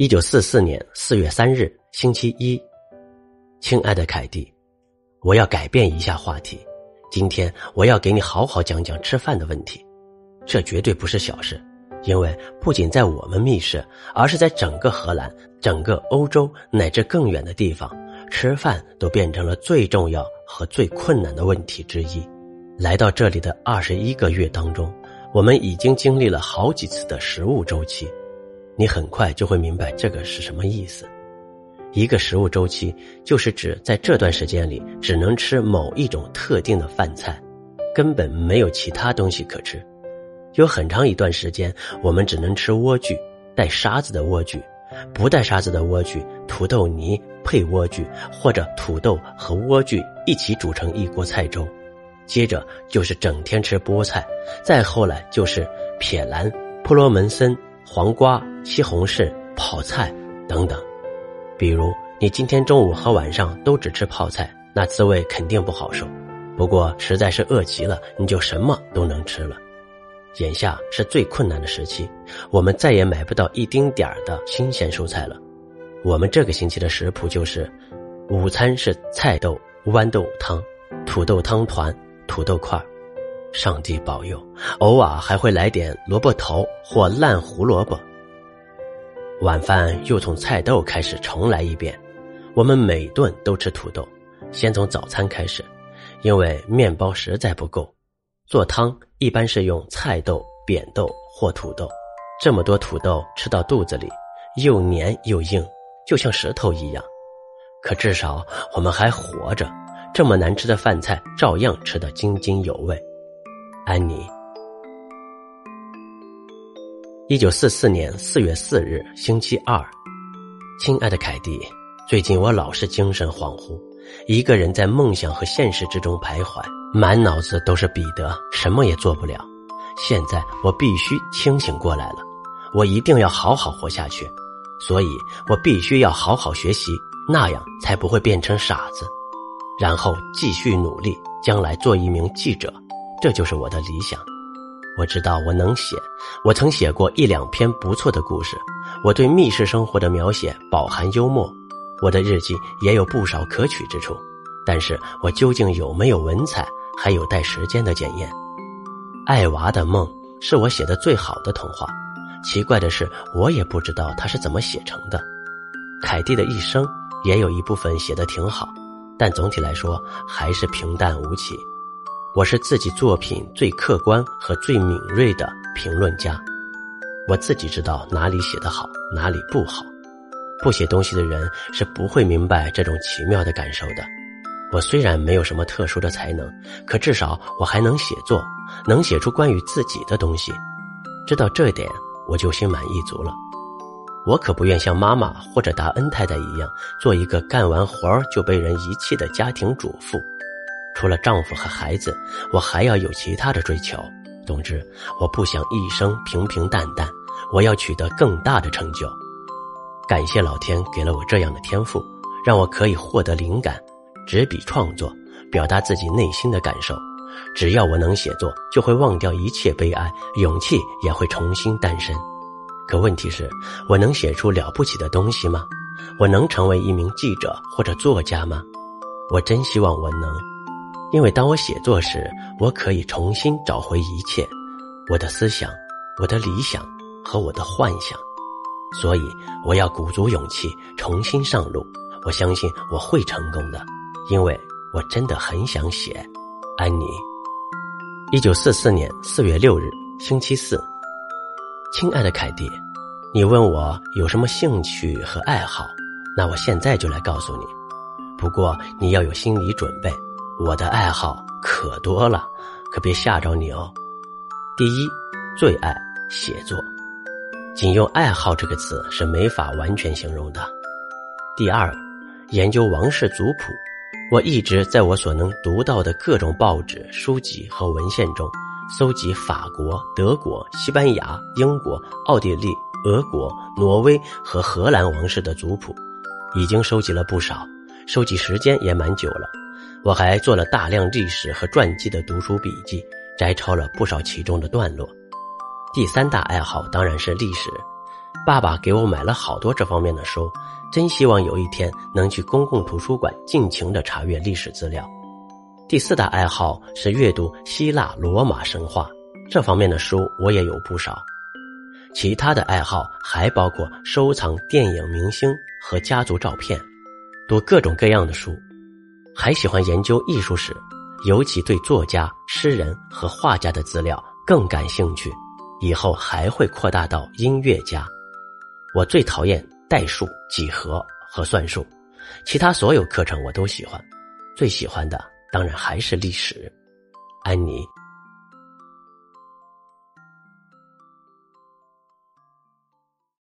一九四四年四月三日，星期一。亲爱的凯蒂，我要改变一下话题。今天我要给你好好讲讲吃饭的问题。这绝对不是小事，因为不仅在我们密室，而是在整个荷兰、整个欧洲乃至更远的地方，吃饭都变成了最重要和最困难的问题之一。来到这里的二十一个月当中，我们已经经历了好几次的食物周期。你很快就会明白这个是什么意思。一个食物周期就是指在这段时间里只能吃某一种特定的饭菜，根本没有其他东西可吃。有很长一段时间，我们只能吃莴苣，带沙子的莴苣，不带沙子的莴苣，土豆泥配莴苣，或者土豆和莴苣一起煮成一锅菜粥。接着就是整天吃菠菜，再后来就是撇兰、普罗门森。黄瓜、西红柿、泡菜等等，比如你今天中午和晚上都只吃泡菜，那滋味肯定不好受。不过实在是饿极了，你就什么都能吃了。眼下是最困难的时期，我们再也买不到一丁点儿的新鲜蔬菜了。我们这个星期的食谱就是：午餐是菜豆豌豆汤、土豆汤团、土豆块。上帝保佑，偶尔还会来点萝卜头或烂胡萝卜。晚饭又从菜豆开始重来一遍。我们每顿都吃土豆，先从早餐开始，因为面包实在不够。做汤一般是用菜豆、扁豆或土豆。这么多土豆吃到肚子里，又黏又硬，就像石头一样。可至少我们还活着，这么难吃的饭菜照样吃得津津有味。安妮。一九四四年四月四日，星期二。亲爱的凯蒂，最近我老是精神恍惚，一个人在梦想和现实之中徘徊，满脑子都是彼得，什么也做不了。现在我必须清醒过来了，我一定要好好活下去，所以我必须要好好学习，那样才不会变成傻子，然后继续努力，将来做一名记者。这就是我的理想。我知道我能写，我曾写过一两篇不错的故事。我对密室生活的描写饱含幽默，我的日记也有不少可取之处。但是我究竟有没有文采，还有待时间的检验。艾娃的梦是我写的最好的童话。奇怪的是，我也不知道它是怎么写成的。凯蒂的一生也有一部分写的挺好，但总体来说还是平淡无奇。我是自己作品最客观和最敏锐的评论家，我自己知道哪里写得好，哪里不好。不写东西的人是不会明白这种奇妙的感受的。我虽然没有什么特殊的才能，可至少我还能写作，能写出关于自己的东西。知道这点，我就心满意足了。我可不愿像妈妈或者达恩太太一样，做一个干完活儿就被人遗弃的家庭主妇。除了丈夫和孩子，我还要有其他的追求。总之，我不想一生平平淡淡，我要取得更大的成就。感谢老天给了我这样的天赋，让我可以获得灵感，执笔创作，表达自己内心的感受。只要我能写作，就会忘掉一切悲哀，勇气也会重新诞生。可问题是，我能写出了不起的东西吗？我能成为一名记者或者作家吗？我真希望我能。因为当我写作时，我可以重新找回一切，我的思想、我的理想和我的幻想，所以我要鼓足勇气重新上路。我相信我会成功的，因为我真的很想写。安妮，一九四四年四月六日，星期四。亲爱的凯蒂，你问我有什么兴趣和爱好，那我现在就来告诉你。不过你要有心理准备。我的爱好可多了，可别吓着你哦。第一，最爱写作，仅用“爱好”这个词是没法完全形容的。第二，研究王室族谱，我一直在我所能读到的各种报纸、书籍和文献中，搜集法国、德国、西班牙、英国、奥地利、俄国、挪威和荷兰王室的族谱，已经收集了不少，收集时间也蛮久了。我还做了大量历史和传记的读书笔记，摘抄了不少其中的段落。第三大爱好当然是历史，爸爸给我买了好多这方面的书，真希望有一天能去公共图书馆尽情的查阅历史资料。第四大爱好是阅读希腊罗马神话，这方面的书我也有不少。其他的爱好还包括收藏电影明星和家族照片，读各种各样的书，还喜欢研究艺术史，尤其对作家、诗人和画家的资料更感兴趣。以后还会扩大到音乐家。我最讨厌代数、几何和算术，其他所有课程我都喜欢，最喜欢的当然还是历史。安妮。